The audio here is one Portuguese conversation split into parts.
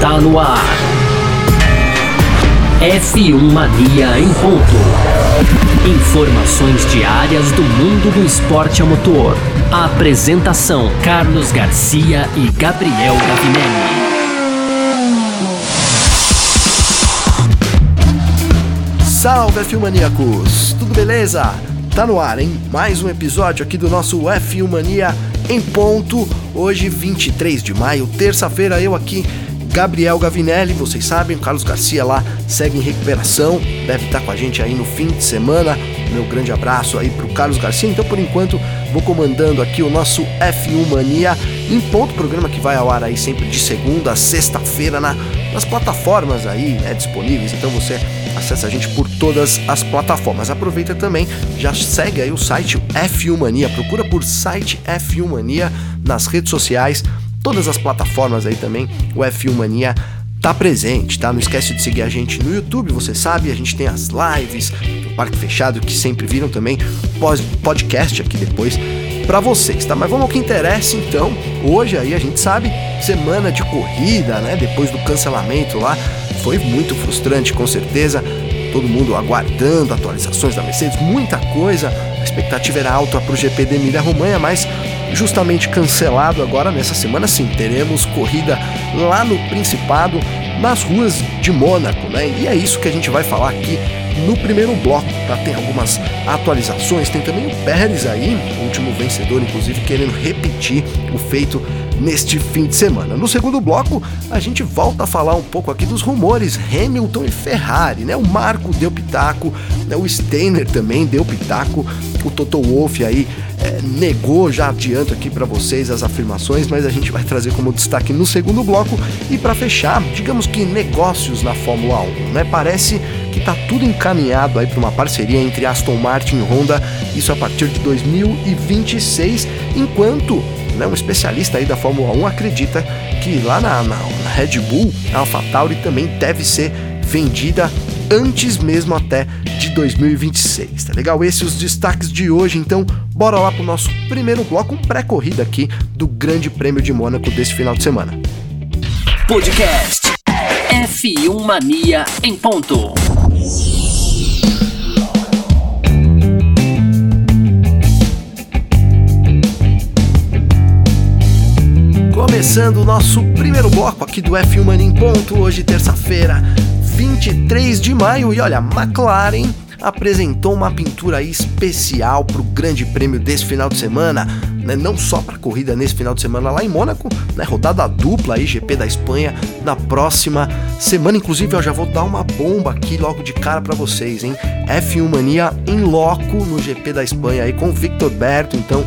Está no ar. F1 Mania em ponto. Informações diárias do mundo do esporte a motor. Apresentação: Carlos Garcia e Gabriel Gavinelli. Salve F1 Maníacos! Tudo beleza? Tá no ar, hein? Mais um episódio aqui do nosso F1 Mania em ponto. Hoje, 23 de maio, terça-feira, eu aqui, Gabriel Gavinelli, vocês sabem, o Carlos Garcia lá segue em recuperação, deve estar com a gente aí no fim de semana. Meu grande abraço aí pro Carlos Garcia. Então, por enquanto, vou comandando aqui o nosso F1 Mania em ponto, programa que vai ao ar aí sempre de segunda a sexta-feira na, nas plataformas aí né, disponíveis. Então você acessa a gente por todas as plataformas. Aproveita também, já segue aí o site F1 Mania, procura por site F1 Mania nas redes sociais, todas as plataformas aí também, o F1 Mania tá presente, tá? Não esquece de seguir a gente no YouTube, você sabe, a gente tem as lives, o Parque Fechado, que sempre viram também, podcast aqui depois para vocês, tá? Mas vamos ao que interessa então. Hoje aí a gente sabe, semana de corrida, né? Depois do cancelamento lá, foi muito frustrante, com certeza. Todo mundo aguardando atualizações da Mercedes, muita coisa. A expectativa era alta para o GP de Emília Romanha, mas justamente cancelado agora nessa semana sim. Teremos corrida lá no Principado, nas ruas de Mônaco, né? E é isso que a gente vai falar aqui no primeiro bloco, tá? Tem algumas atualizações, tem também o Pérez aí, o último vencedor, inclusive, querendo repetir o feito neste fim de semana. No segundo bloco, a gente volta a falar um pouco aqui dos rumores Hamilton e Ferrari, né? O Marco deu pitaco, né? o Steiner também deu pitaco, o Toto Wolff aí é, negou, já adianto aqui para vocês as afirmações, mas a gente vai trazer como destaque no segundo bloco. E para fechar, digamos que negócios na Fórmula 1, né? Parece que tá tudo encaminhado aí para uma parceria entre Aston Martin e Honda, isso a partir de 2026, enquanto né, um especialista aí da Fórmula 1 acredita que lá na, na, na Red Bull, a AlphaTauri também deve ser vendida antes mesmo até de 2026, tá legal? Esses os destaques de hoje, então bora lá pro nosso primeiro bloco, um pré-corrida aqui do Grande Prêmio de Mônaco desse final de semana. Podcast F1 Mania em ponto. Começando o nosso primeiro bloco aqui do F1 Mania em ponto, hoje terça-feira, 23 de maio, e olha, McLaren apresentou uma pintura especial para o Grande Prêmio desse final de semana, né? não só para a corrida nesse final de semana lá em Mônaco, né? rodada dupla aí, GP da Espanha na próxima semana. Inclusive, eu já vou dar uma bomba aqui logo de cara para vocês, hein? F1 Mania em loco no GP da Espanha aí com Victor Berto, então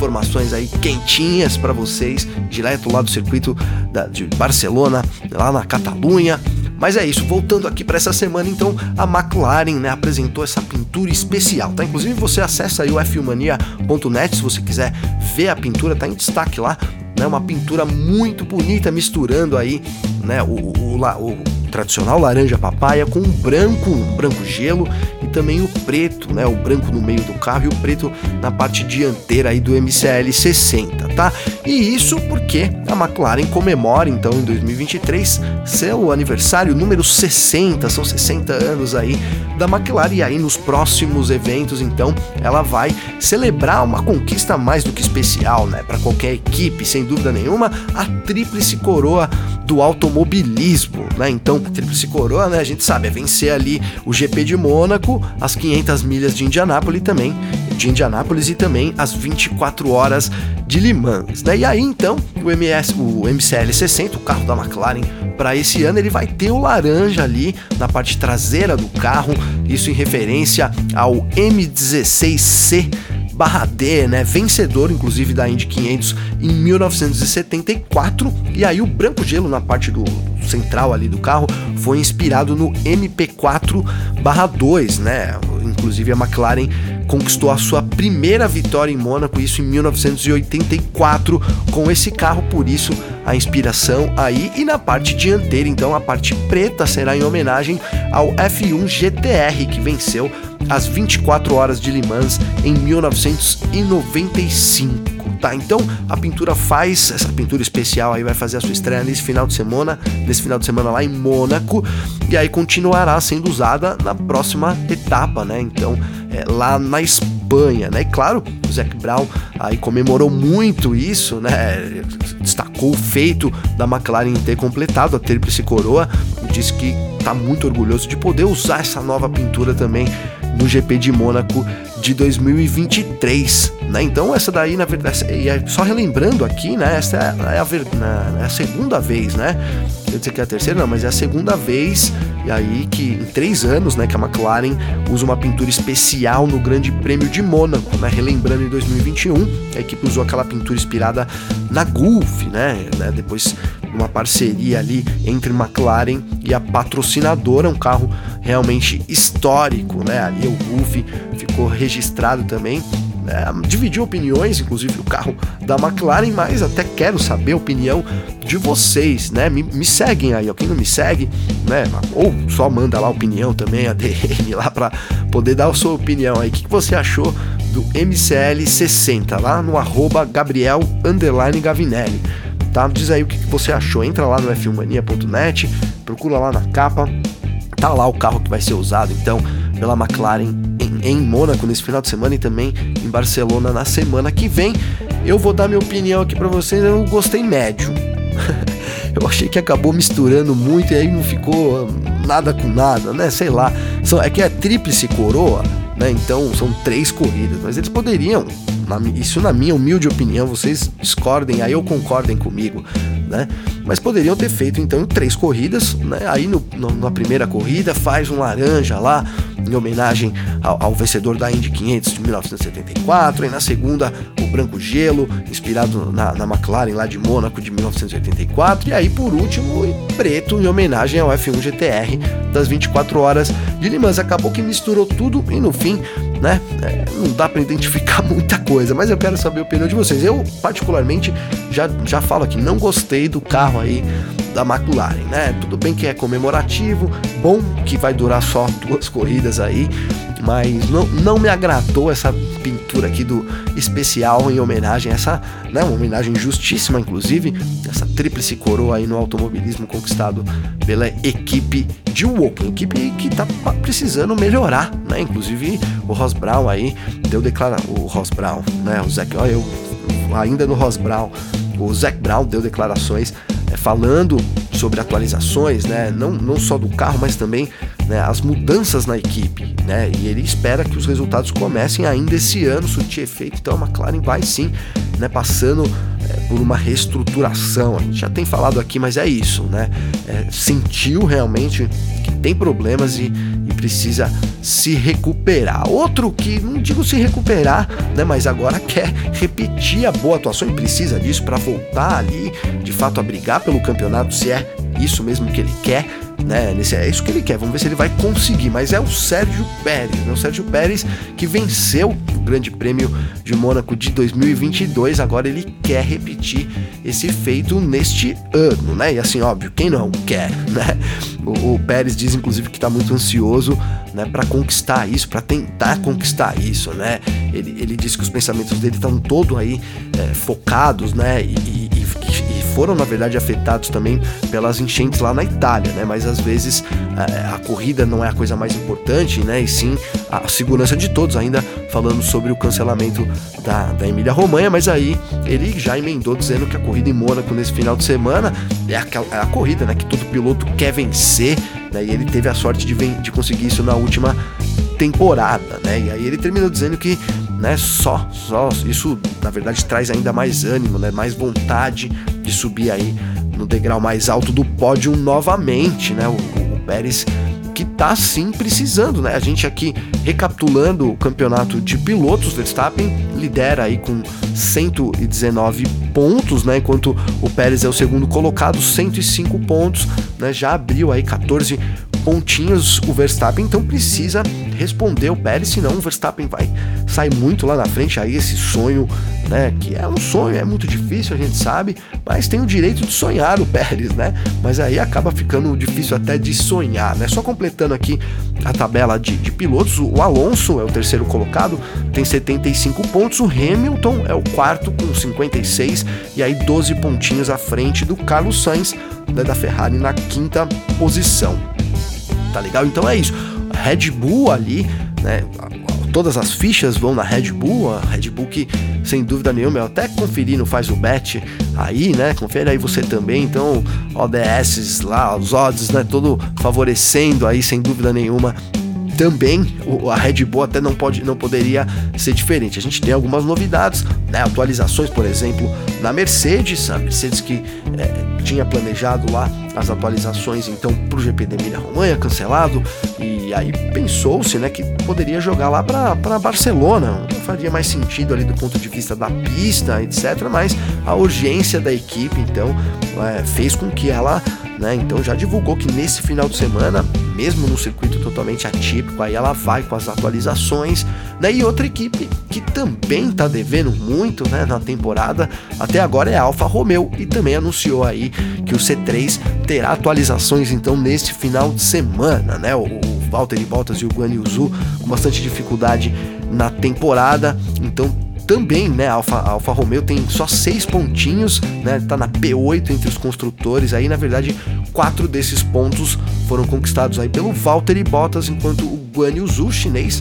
informações aí quentinhas para vocês, direto lá do circuito da, de Barcelona, lá na Catalunha. Mas é isso, voltando aqui para essa semana, então a McLaren né, apresentou essa pintura especial, tá? Inclusive você acessa aí o fmania.net se você quiser ver a pintura, tá em destaque lá, né? Uma pintura muito bonita, misturando aí, né, o, o, o, o tradicional laranja papaya com um branco, um branco gelo e também o preto, né, o branco no meio do carro e o preto na parte dianteira aí do MCL 60, tá? E isso porque a McLaren comemora então em 2023 seu aniversário número 60, são 60 anos aí da McLaren e aí nos próximos eventos então ela vai celebrar uma conquista mais do que especial, né, para qualquer equipe, sem dúvida nenhuma, a tríplice coroa do automobilismo, né? Então, a tríplice coroa, né, a gente sabe, é vencer ali o GP de Mônaco, as 500 milhas de Indianápolis também, de Indianápolis e também as 24 horas de Le né? E aí então, o MS, o MCL 60, o carro da McLaren para esse ano, ele vai ter o laranja ali na parte traseira do carro, isso em referência ao M16C barra D, né? Vencedor, inclusive, da Indy 500 em 1974. E aí o branco gelo na parte do central ali do carro foi inspirado no MP4 barra 2, né? Inclusive a McLaren conquistou a sua primeira vitória em Mônaco, isso em 1984, com esse carro, por isso a inspiração aí. E na parte dianteira, então, a parte preta será em homenagem ao F1 GTR, que venceu as 24 horas de Le Mans em 1995. Tá? Então a pintura faz, essa pintura especial aí vai fazer a sua estreia nesse final de semana, nesse final de semana lá em Mônaco, e aí continuará sendo usada na próxima etapa, né? Então, é, lá na Espanha, né? E claro, o Zac Brown aí comemorou muito isso, né? Destacou o feito da McLaren ter completado a tríplice coroa, disse que tá muito orgulhoso de poder usar essa nova pintura também no GP de Mônaco de 2023, né? Então essa daí, na verdade, é só relembrando aqui, né? Essa é a, é a, segunda vez, né? Eu dizer que é a terceira, não, mas é a segunda vez, e aí que em três anos, né, que a McLaren usa uma pintura especial no Grande Prêmio de Mônaco, né? Relembrando em 2021, a equipe usou aquela pintura inspirada na Gulf, né? né? Depois uma parceria ali entre McLaren e a patrocinadora, um carro realmente histórico, né? Ali o Gulf ficou registrado também. É, dividiu opiniões, inclusive o carro da McLaren, mas até quero saber a opinião de vocês, né? Me, me seguem aí, ó. quem não me segue, né? Ou só manda lá opinião também, a DM lá para poder dar a sua opinião aí. O que, que você achou do MCL60 lá no arroba Gabriel Gavinelli? Tá? Diz aí o que, que você achou. Entra lá no f1mania.net, procura lá na capa, tá lá o carro que vai ser usado então pela McLaren em, Mônaco nesse final de semana e também em Barcelona na semana que vem. Eu vou dar minha opinião aqui para vocês, eu gostei médio. eu achei que acabou misturando muito e aí não ficou nada com nada, né? Sei lá. É que é tríplice coroa, né? Então são três corridas, mas eles poderiam, isso na minha humilde opinião, vocês discordem aí ou concordem comigo, né? Mas poderiam ter feito então três corridas, né? Aí no, no, na primeira corrida faz um laranja lá, em homenagem ao, ao, vencedor da Indy 500 de 1974, e na segunda o branco gelo, inspirado na, na McLaren lá de Mônaco de 1984, e aí por último em preto, em homenagem ao F1 GTR das 24 horas de Le Mans. Acabou que misturou tudo e no fim né? É, não dá para identificar muita coisa, mas eu quero saber a opinião de vocês. Eu, particularmente, já, já falo aqui, não gostei do carro aí da McLaren, né? Tudo bem que é comemorativo, bom que vai durar só duas corridas aí, mas não, não me agradou essa pintura aqui do especial em homenagem a essa, né, uma homenagem justíssima inclusive, essa tríplice coroa aí no automobilismo conquistado pela equipe de Woken, equipe que tá precisando melhorar, né? Inclusive o Ross Brown aí deu declara o Ross Brown, né? O Zac, olha eu ainda no Ross Brown, o Zac Brown deu declarações falando sobre atualizações, né? Não, não só do carro, mas também né, as mudanças na equipe, né? E ele espera que os resultados comecem ainda esse ano, surtir efeito. Então a McLaren vai sim, né? Passando é, por uma reestruturação. A gente já tem falado aqui, mas é isso, né? É, sentiu realmente que tem problemas e, e, precisa se recuperar. Outro que não digo se recuperar, né? Mas agora quer repetir a boa atuação e precisa disso para voltar ali, de fato, a brigar pelo campeonato, se é isso mesmo que ele quer né? É isso que ele quer. Vamos ver se ele vai conseguir. Mas é o Sérgio Pérez, né? O Sérgio Pérez que venceu o Grande Prêmio de Mônaco de 2022. Agora ele quer repetir esse feito neste ano, né? E assim, óbvio, quem não quer, né? O, o Pérez diz inclusive que está muito ansioso, né? Para conquistar isso, para tentar conquistar isso, né? Ele, ele diz que os pensamentos dele estão todo aí é, focados, né? E foram na verdade afetados também pelas enchentes lá na Itália, né? Mas às vezes a, a corrida não é a coisa mais importante, né? E sim a segurança de todos, ainda falando sobre o cancelamento da, da Emília Romanha, mas aí ele já emendou dizendo que a corrida em Mônaco nesse final de semana é, aquela, é a corrida, né? Que todo piloto quer vencer, né? E ele teve a sorte de, de conseguir isso na última temporada, né? E aí ele terminou dizendo que, né, só, só isso na verdade traz ainda mais ânimo, né, mais vontade de subir aí no degrau mais alto do pódio novamente, né? O, o Pérez que tá sim precisando, né? A gente aqui recapitulando o campeonato de pilotos, Verstappen lidera aí com 119 pontos, né? Enquanto o Pérez é o segundo colocado, 105 pontos, né? Já abriu aí 14 pontinhos o Verstappen então precisa responder o Pérez, senão o Verstappen vai sair muito lá na frente. Aí esse sonho, né, que é um sonho, é muito difícil, a gente sabe, mas tem o direito de sonhar o Pérez, né? Mas aí acaba ficando difícil até de sonhar, né? Só completando aqui a tabela de, de pilotos, o Alonso é o terceiro colocado, tem 75 pontos, o Hamilton é o quarto com 56 e aí 12 pontinhos à frente do Carlos Sainz né, da Ferrari na quinta posição. Tá legal? Então é isso. Red Bull ali, né? Todas as fichas vão na Red Bull, a Red Bull que sem dúvida nenhuma, eu até conferi no Faz o Bet aí, né? Confere aí você também. Então, ODS lá, os odds, né? Todo favorecendo aí, sem dúvida nenhuma, também a Red Bull até não, pode, não poderia ser diferente. A gente tem algumas novidades, né? atualizações, por exemplo, na Mercedes, a Mercedes que é, tinha planejado lá as atualizações então para o GP de Emília Romanha cancelado e aí pensou-se né que poderia jogar lá para Barcelona não faria mais sentido ali do ponto de vista da pista etc mas a urgência da equipe então é, fez com que ela né? Então já divulgou que nesse final de semana, mesmo no circuito totalmente atípico, aí ela vai com as atualizações. Né? E outra equipe que também está devendo muito né, na temporada, até agora é a Alfa Romeo e também anunciou aí que o C3 terá atualizações então nesse final de semana, né? O, o Valtteri Bottas e o Guan Yu Zhu com bastante dificuldade na temporada, então também, né, a Alfa, a Alfa Romeo tem só seis pontinhos, né, tá na P8 entre os construtores, aí. Na verdade quatro desses pontos foram conquistados aí pelo Valtteri Bottas, enquanto o Guan Yu chinês,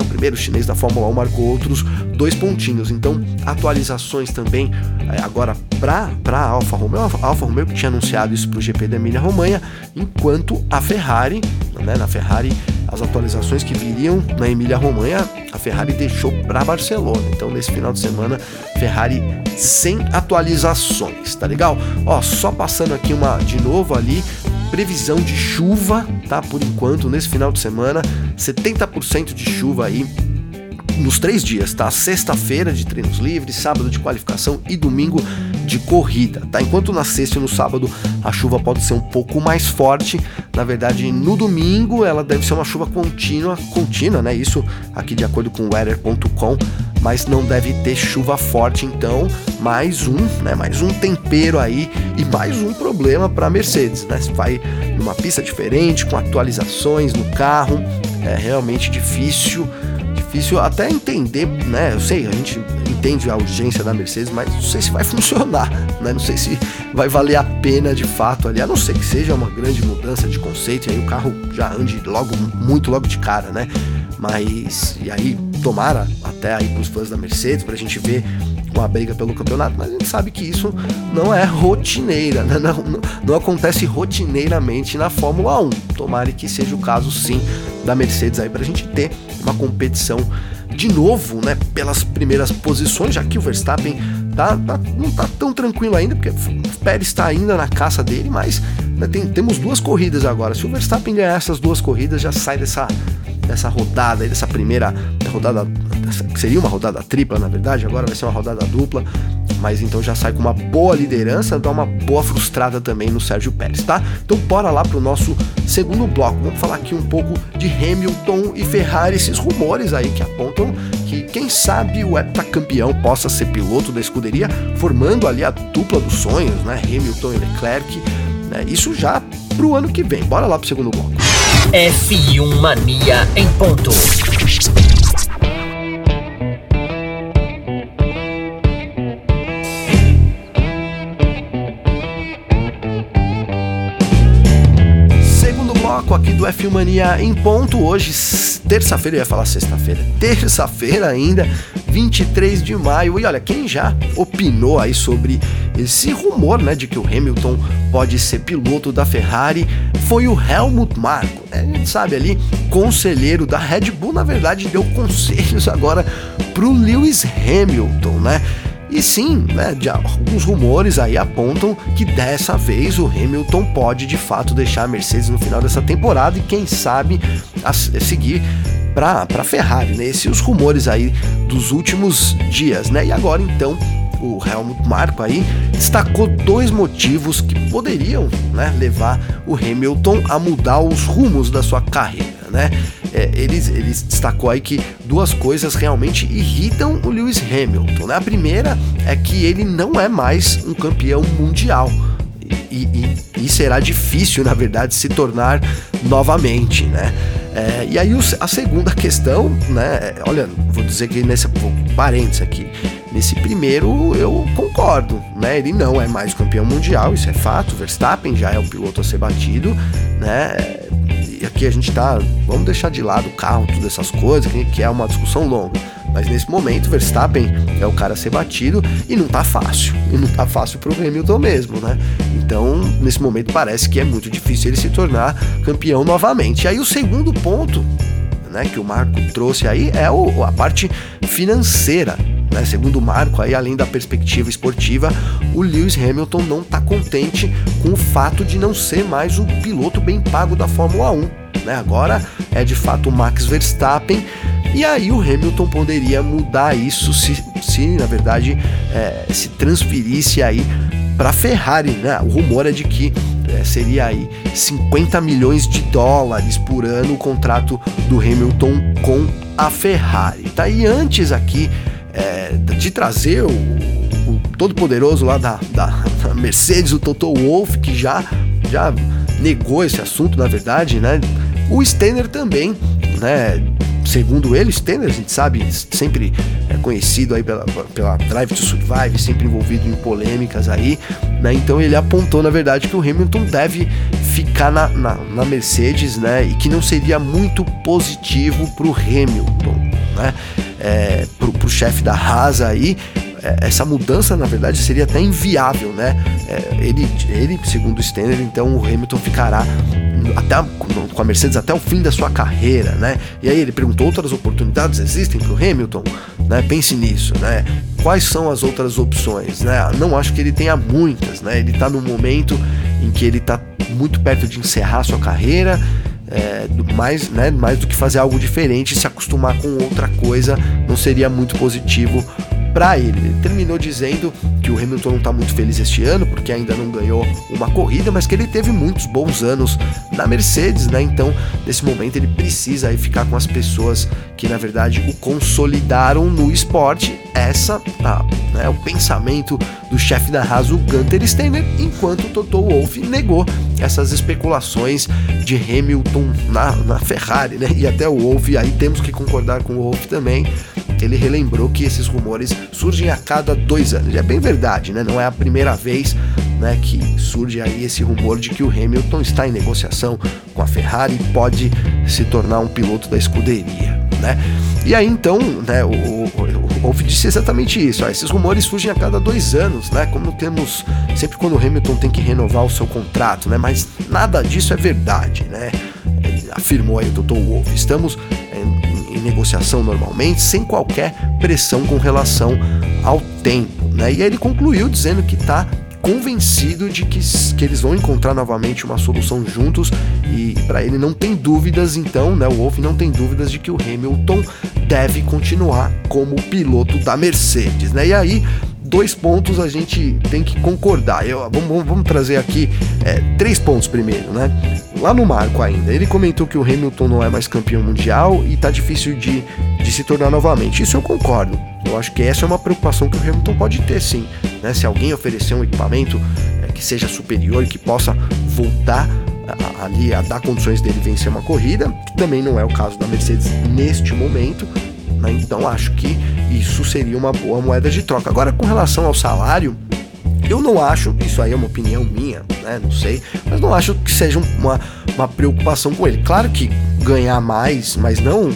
o primeiro chinês da Fórmula 1 marcou outros dois pontinhos. Então, atualizações também é, agora para a Alfa Romeo. A Alfa Romeo que tinha anunciado isso para o GP da Emília Romanha, enquanto a Ferrari, né, na Ferrari as atualizações que viriam na Emília Romanha, a Ferrari deixou para Barcelona. Então, nesse final de semana, Ferrari sem atualizações, tá legal? Ó, só passando aqui uma de novo ali, previsão de chuva, tá? Por enquanto, nesse final de semana, 70% de chuva aí nos três dias, tá? Sexta-feira de treinos livres, sábado de qualificação e domingo de corrida, tá? Enquanto na sexta e no sábado a chuva pode ser um pouco mais forte, na verdade no domingo ela deve ser uma chuva contínua, contínua, né? Isso aqui de acordo com weather.com, mas não deve ter chuva forte, então mais um, né? Mais um tempero aí e mais um problema para Mercedes, né? Vai numa pista diferente, com atualizações no carro, é realmente difícil difícil até entender, né? Eu sei, a gente entende a urgência da Mercedes, mas não sei se vai funcionar, né? Não sei se vai valer a pena de fato ali, a não ser que seja uma grande mudança de conceito e aí o carro já ande logo, muito logo de cara, né? Mas, e aí, tomara até aí pros fãs da Mercedes, pra gente ver uma briga pelo campeonato, mas a gente sabe que isso não é rotineira, né? não, não, não acontece rotineiramente na Fórmula 1. Tomara que seja o caso sim da Mercedes aí pra gente ter uma competição de novo, né, pelas primeiras posições, já que o Verstappen tá, tá não tá tão tranquilo ainda, porque o Pérez está ainda na caça dele, mas né, tem, temos duas corridas agora. Se o Verstappen ganhar essas duas corridas, já sai dessa, dessa rodada, dessa primeira rodada, seria uma rodada tripla, na verdade, agora vai ser uma rodada dupla mas então já sai com uma boa liderança, dá uma boa frustrada também no Sérgio Pérez, tá? Então bora lá pro nosso segundo bloco. Vamos falar aqui um pouco de Hamilton e Ferrari, esses rumores aí que apontam que quem sabe o heptacampeão possa ser piloto da escuderia, formando ali a dupla dos sonhos, né? Hamilton e Leclerc. Né? Isso já pro ano que vem. Bora lá pro segundo bloco. F1 Mania em ponto. F1 Mania em ponto. Hoje, terça-feira, eu ia falar sexta-feira, terça-feira ainda, 23 de maio. E olha, quem já opinou aí sobre esse rumor, né, de que o Hamilton pode ser piloto da Ferrari foi o Helmut Marko. Né? A gente sabe ali, conselheiro da Red Bull, na verdade, deu conselhos agora pro Lewis Hamilton, né? E sim, né, alguns rumores aí apontam que dessa vez o Hamilton pode de fato deixar a Mercedes no final dessa temporada e quem sabe a, a seguir para a Ferrari, né? Esses os rumores aí dos últimos dias, né? E agora então o Helmut Marko aí destacou dois motivos que poderiam né, levar o Hamilton a mudar os rumos da sua carreira, né? É, ele, ele destacou aí que duas coisas realmente irritam o Lewis Hamilton. Né? A primeira é que ele não é mais um campeão mundial. E, e, e, será difícil, na verdade, se tornar novamente, né? É, e aí a segunda questão, né? Olha, vou dizer que nesse parênteses aqui, nesse primeiro eu concordo, né? Ele não é mais campeão mundial, isso é fato. Verstappen já é o piloto a ser batido, né? E aqui a gente tá, vamos deixar de lado o carro, todas essas coisas, que é uma discussão longa. Mas nesse momento, Verstappen é o cara a ser batido e não tá fácil. E não tá fácil pro Hamilton mesmo, né? Então, nesse momento, parece que é muito difícil ele se tornar campeão novamente. E aí, o segundo ponto né, que o Marco trouxe aí é o, a parte financeira. Né? Segundo o Marco, aí, além da perspectiva esportiva, o Lewis Hamilton não está contente com o fato de não ser mais o piloto bem pago da Fórmula 1. Né? Agora é de fato o Max Verstappen e aí o Hamilton poderia mudar isso se, se na verdade, é, se transferisse aí para Ferrari, né? O rumor é de que é, seria aí 50 milhões de dólares por ano o contrato do Hamilton com a Ferrari. Tá? E antes aqui é, de trazer o, o todo-poderoso lá da, da, da, Mercedes, o Toto Wolff, que já, já negou esse assunto, na verdade, né? O Steiner também, né? segundo ele, Stenner, a gente sabe, sempre é conhecido aí pela, pela Drive to Survive, sempre envolvido em polêmicas aí, né? Então ele apontou, na verdade, que o Hamilton deve ficar na, na, na Mercedes, né? E que não seria muito positivo pro Hamilton, né? É, pro, pro chefe da Haas aí, é, essa mudança, na verdade, seria até inviável, né? É, ele, ele, segundo o Stenner, então o Hamilton ficará até com a Mercedes até o fim da sua carreira, né? E aí ele perguntou: outras oportunidades existem para o Hamilton? Né? Pense nisso, né? Quais são as outras opções, né? Não acho que ele tenha muitas, né? Ele está num momento em que ele está muito perto de encerrar sua carreira. É, mais, né, mais do que fazer algo diferente, se acostumar com outra coisa, não seria muito positivo para ele. Ele terminou dizendo que o Hamilton não está muito feliz este ano porque ainda não ganhou uma corrida, mas que ele teve muitos bons anos na Mercedes, né? Então, nesse momento ele precisa aí ficar com as pessoas que na verdade o consolidaram no esporte. Essa tá, né, o pensamento do chefe da Haas, o Gunter Steiner, enquanto Toto Wolff negou essas especulações de Hamilton na, na Ferrari, né? E até o Wolff, aí temos que concordar com o Wolff também, ele relembrou que esses rumores surgem a cada dois anos. É bem verdade, né? Não é a primeira vez né, que surge aí esse rumor de que o Hamilton está em negociação com a Ferrari e pode se tornar um piloto da escuderia. Né? E aí então, né, o, o, Wolff disse exatamente isso. Ó, esses rumores surgem a cada dois anos, né? Como temos sempre quando o Hamilton tem que renovar o seu contrato, né? Mas nada disso é verdade, né? Afirmou aí o Dr. Wolff. Estamos em negociação normalmente, sem qualquer pressão com relação ao tempo. Né? E aí ele concluiu dizendo que está convencido de que, que eles vão encontrar novamente uma solução juntos e para ele não tem dúvidas então, né, o Wolff não tem dúvidas de que o Hamilton deve continuar como piloto da Mercedes, né? E aí dois pontos a gente tem que concordar. Eu, vamos, vamos trazer aqui é, três pontos primeiro, né? Lá no marco ainda, ele comentou que o Hamilton não é mais campeão mundial e tá difícil de, de se tornar novamente. Isso eu concordo. Eu acho que essa é uma preocupação que o Hamilton pode ter sim. Né? Se alguém oferecer um equipamento é, que seja superior e que possa voltar a, ali a dar condições dele vencer uma corrida, que também não é o caso da Mercedes neste momento, né? Então acho que isso seria uma boa moeda de troca. Agora, com relação ao salário, eu não acho, isso aí é uma opinião minha, né? Não sei, mas não acho que seja uma, uma preocupação com ele. Claro que ganhar mais, mas não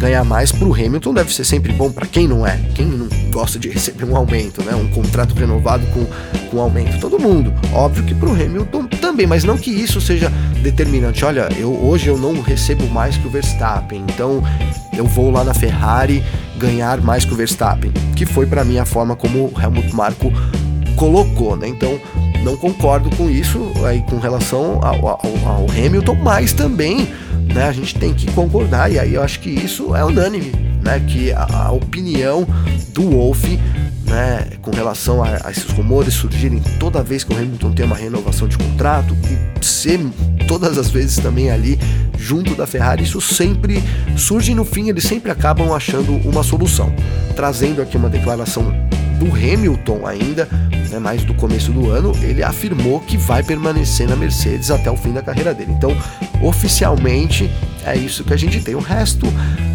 ganhar mais para o Hamilton deve ser sempre bom para quem não é. Quem não gosta de receber um aumento, né? Um contrato renovado com, com aumento. Todo mundo. Óbvio que para o Hamilton também, mas não que isso seja determinante. Olha, eu hoje eu não recebo mais que o Verstappen, então eu vou lá na Ferrari ganhar mais que o Verstappen, que foi para mim a forma como o Helmut Marko colocou, né? Então não concordo com isso aí com relação ao, ao, ao Hamilton, mas também né, a gente tem que concordar, e aí eu acho que isso é unânime, né? Que a, a opinião do Wolff né, com relação a, a, esses rumores surgirem toda vez que o Hamilton tem uma renovação de contrato e ser todas as vezes também ali junto da Ferrari, isso sempre surge no fim eles sempre acabam achando uma solução. Trazendo aqui uma declaração do Hamilton ainda, né, mais do começo do ano, ele afirmou que vai permanecer na Mercedes até o fim da carreira dele. Então, oficialmente, é isso que a gente tem. O resto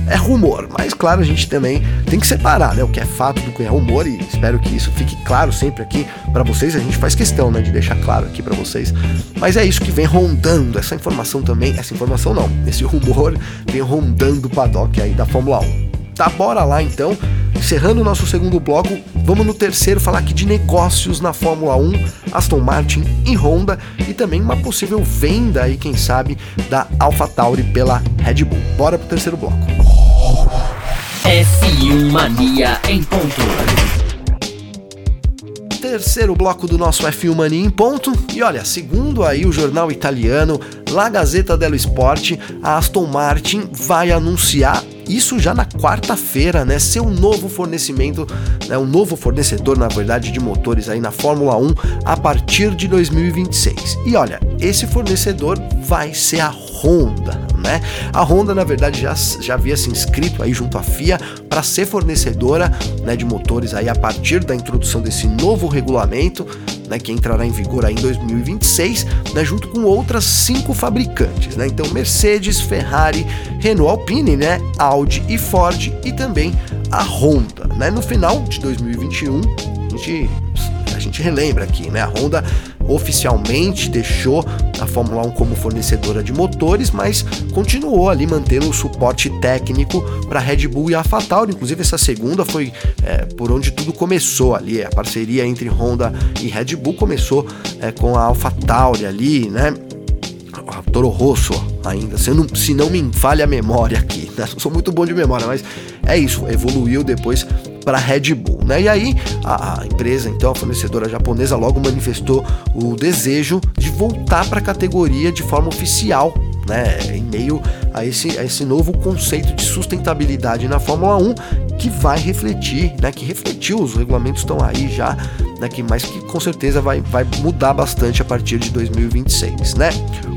é rumor, mas claro, a gente também tem que separar, né, o que é fato do que é rumor e espero que isso fique claro sempre aqui para vocês. A gente faz questão, né, de deixar claro aqui para vocês. Mas é isso que vem rondando, essa informação também, essa informação não, esse rumor vem rondando o paddock aí da Fórmula 1. Tá, bora lá então. Encerrando o nosso segundo bloco, vamos no terceiro falar aqui de negócios na Fórmula 1, Aston Martin e Honda e também uma possível venda aí, quem sabe, da AlphaTauri pela Red Bull. Bora pro terceiro bloco. F1 Mania em ponto terceiro bloco do nosso F1 Mania em ponto. E olha, segundo aí o jornal italiano La Gazzetta dello Sport, a Aston Martin vai anunciar isso já na quarta-feira, né? Ser um novo fornecimento, né? um novo fornecedor, na verdade, de motores aí na Fórmula 1 a partir de 2026. E olha, esse fornecedor vai ser a Honda, né? A Honda, na verdade, já, já havia se inscrito aí junto à FIA para ser fornecedora né, de motores aí a partir da introdução desse novo regulamento, né, que entrará em vigor em 2026, né, junto com outras cinco fabricantes, né? Então Mercedes, Ferrari, Renault Alpine, né, Audi e Ford e também a Honda, né? No final de 2021, a gente gente relembra aqui, né? A Honda oficialmente deixou a Fórmula 1 como fornecedora de motores, mas continuou ali mantendo o suporte técnico para Red Bull e a AlphaTauri. Inclusive essa segunda foi é, por onde tudo começou ali, a parceria entre Honda e Red Bull começou é, com a AlphaTauri ali, né? Toro Rosso ainda, se não, se não me falha a memória aqui, né? Sou muito bom de memória, mas é isso, evoluiu depois para Red Bull, né? E aí a, a, empresa, então a fornecedora japonesa logo manifestou o desejo de voltar para a categoria de forma oficial, né? Em meio a esse, a esse novo conceito de sustentabilidade na Fórmula 1 que vai refletir, né? Que refletiu, os regulamentos estão aí já, né? Que mas que com certeza vai, vai mudar bastante a partir de 2026, né?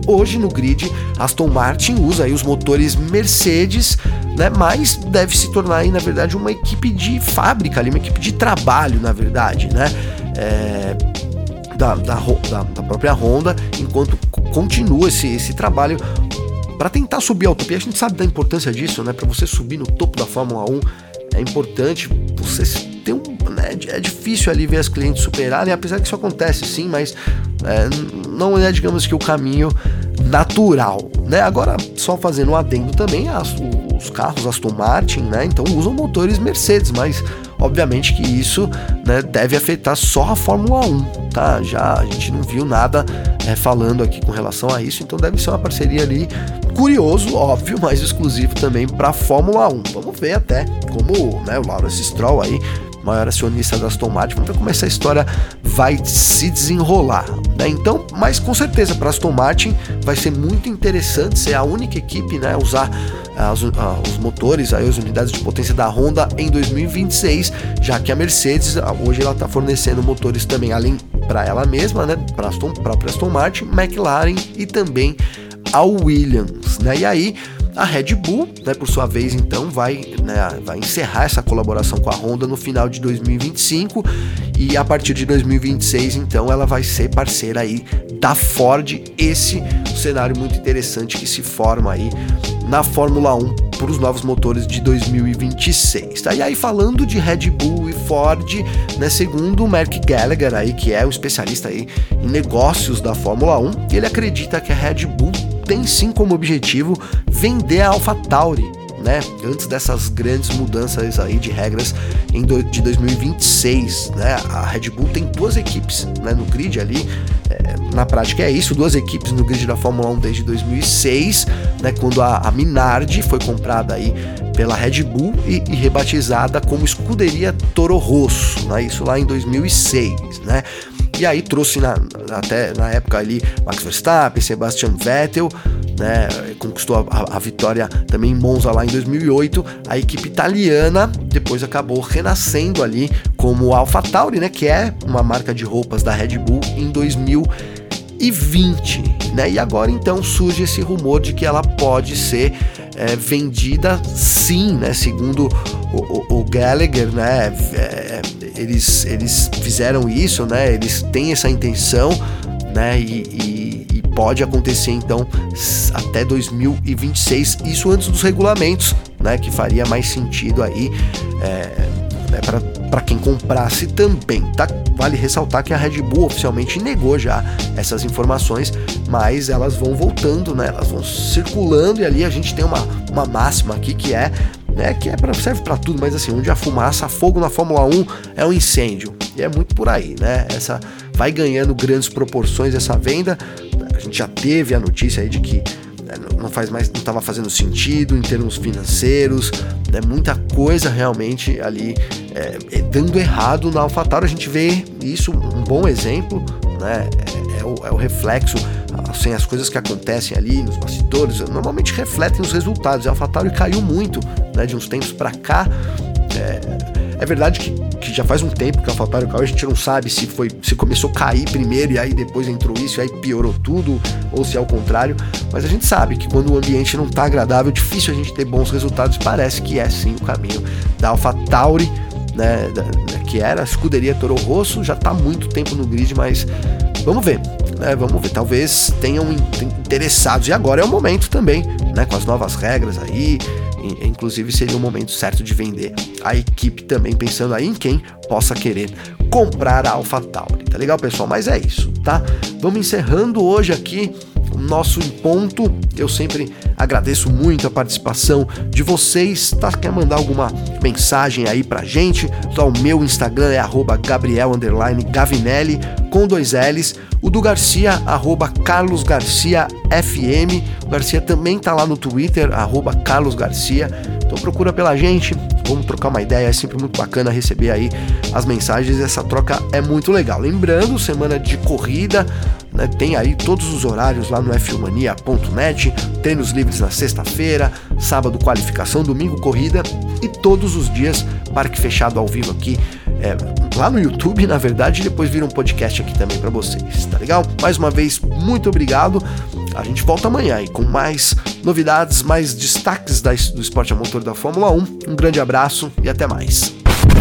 Hoje no grid, Aston Martin usa aí os motores Mercedes, né? Mas deve se tornar aí, na verdade, uma equipe de fábrica, ali, uma equipe de trabalho, na verdade, né? É, da, da, da, própria Honda, enquanto continua esse, esse trabalho para tentar subir a utopia. A gente sabe da importância disso, né? Para você subir no topo da Fórmula 1, é importante você ter um. Né? É difícil ali ver as clientes superarem, apesar que isso acontece sim, mas é, não é, digamos que, o caminho natural, né? Agora, só fazendo um adendo também, as, os carros Aston Martin, né? Então usam motores Mercedes, mas obviamente que isso né, deve afetar só a Fórmula 1, tá? Já a gente não viu nada é, falando aqui com relação a isso, então deve ser uma parceria ali curioso, óbvio, mas exclusivo também para a Fórmula 1. Vamos ver até como né, o Lawrence Stroll aí maior acionista da Aston Martin. Vamos ver como essa história vai se desenrolar. Né? Então, mas com certeza para Aston Martin vai ser muito interessante ser a única equipe né, a usar as, os motores, aí, as unidades de potência da Honda em 2026, já que a Mercedes hoje ela está fornecendo motores também além para ela mesma, né, para a própria Aston Martin, McLaren e também a Williams, né? E aí a Red Bull, né, por sua vez, então, vai, né, vai encerrar essa colaboração com a Honda no final de 2025 e a partir de 2026, então, ela vai ser parceira aí da Ford. Esse cenário muito interessante que se forma aí na Fórmula 1 para os novos motores de 2026. Tá? E aí falando de Red Bull e Ford, né, segundo o Mark Gallagher aí, que é o especialista aí em negócios da Fórmula 1, ele acredita que a Red Bull tem sim como objetivo vender a AlphaTauri, né? Antes dessas grandes mudanças aí de regras em do, de 2026, né? A Red Bull tem duas equipes, né? No grid ali, é, na prática é isso, duas equipes no grid da Fórmula 1 desde 2006, né? Quando a, a Minardi foi comprada aí pela Red Bull e, e rebatizada como Escuderia Toro Rosso, né? Isso lá em 2006, né? E aí trouxe na, até na época ali Max Verstappen, Sebastian Vettel, né, conquistou a, a, vitória também em Monza lá em 2008. A equipe italiana depois acabou renascendo ali como AlphaTauri, né, que é uma marca de roupas da Red Bull em 2020, né? E agora então surge esse rumor de que ela pode ser é, vendida sim, né? Segundo o, o, o Gallagher, né? É, eles, eles fizeram isso, né? Eles têm essa intenção, né? e, e pode acontecer então até 2026, isso antes dos regulamentos, né, que faria mais sentido aí é, né, quem comprasse também, tá? Vale ressaltar que a Red Bull oficialmente negou já essas informações, mas elas vão voltando, né? Elas vão circulando e ali a gente tem uma, uma máxima aqui que é né, que é pra, serve para tudo, mas assim, onde a fumaça, fogo na Fórmula 1 é um incêndio. E é muito por aí, né? Essa vai ganhando grandes proporções essa venda, a gente já teve a notícia aí de que não faz mais, não estava fazendo sentido em termos financeiros, né, muita coisa realmente ali é, é, dando errado na AlphaTauri. A gente vê isso, um bom exemplo, né, é, é, o, é o, reflexo, assim, as coisas que acontecem ali nos bastidores, normalmente refletem os resultados. A AlphaTauri caiu muito né, de uns tempos para cá. É, é verdade que, que já faz um tempo que a AlphaTauri caiu, a gente não sabe se foi se começou a cair primeiro e aí depois entrou isso e aí piorou tudo, ou se é o contrário, mas a gente sabe que quando o ambiente não está agradável, é difícil a gente ter bons resultados, parece que é sim o caminho da AlphaTauri, né, da, que era a escuderia Toro Rosso, já está há muito tempo no grid, mas vamos ver, né, vamos ver, talvez tenham interessados, e agora é o momento também, né, com as novas regras aí, Inclusive seria o momento certo de vender a equipe também, pensando aí em quem possa querer comprar a AlphaTauri. Tá legal, pessoal? Mas é isso, tá? Vamos encerrando hoje aqui nosso ponto. Eu sempre agradeço muito a participação de vocês. Tá? Quer mandar alguma mensagem aí pra gente? Então, o meu Instagram é Gabriel Gavinelli com dois L's. O do Garcia, arroba Carlos Garcia FM. O Garcia também tá lá no Twitter, arroba Carlos Garcia. Então procura pela gente, vamos trocar uma ideia, é sempre muito bacana receber aí as mensagens, essa troca é muito legal. Lembrando, semana de corrida, né, tem aí todos os horários lá no fmania.net, treinos livres na sexta-feira, sábado qualificação, domingo corrida e todos os dias parque fechado ao vivo aqui é, lá no YouTube, na verdade, e depois vira um podcast aqui também para vocês, tá legal? Mais uma vez, muito obrigado. A gente volta amanhã com mais novidades, mais destaques da, do esporte a motor da Fórmula 1. Um grande abraço e até mais.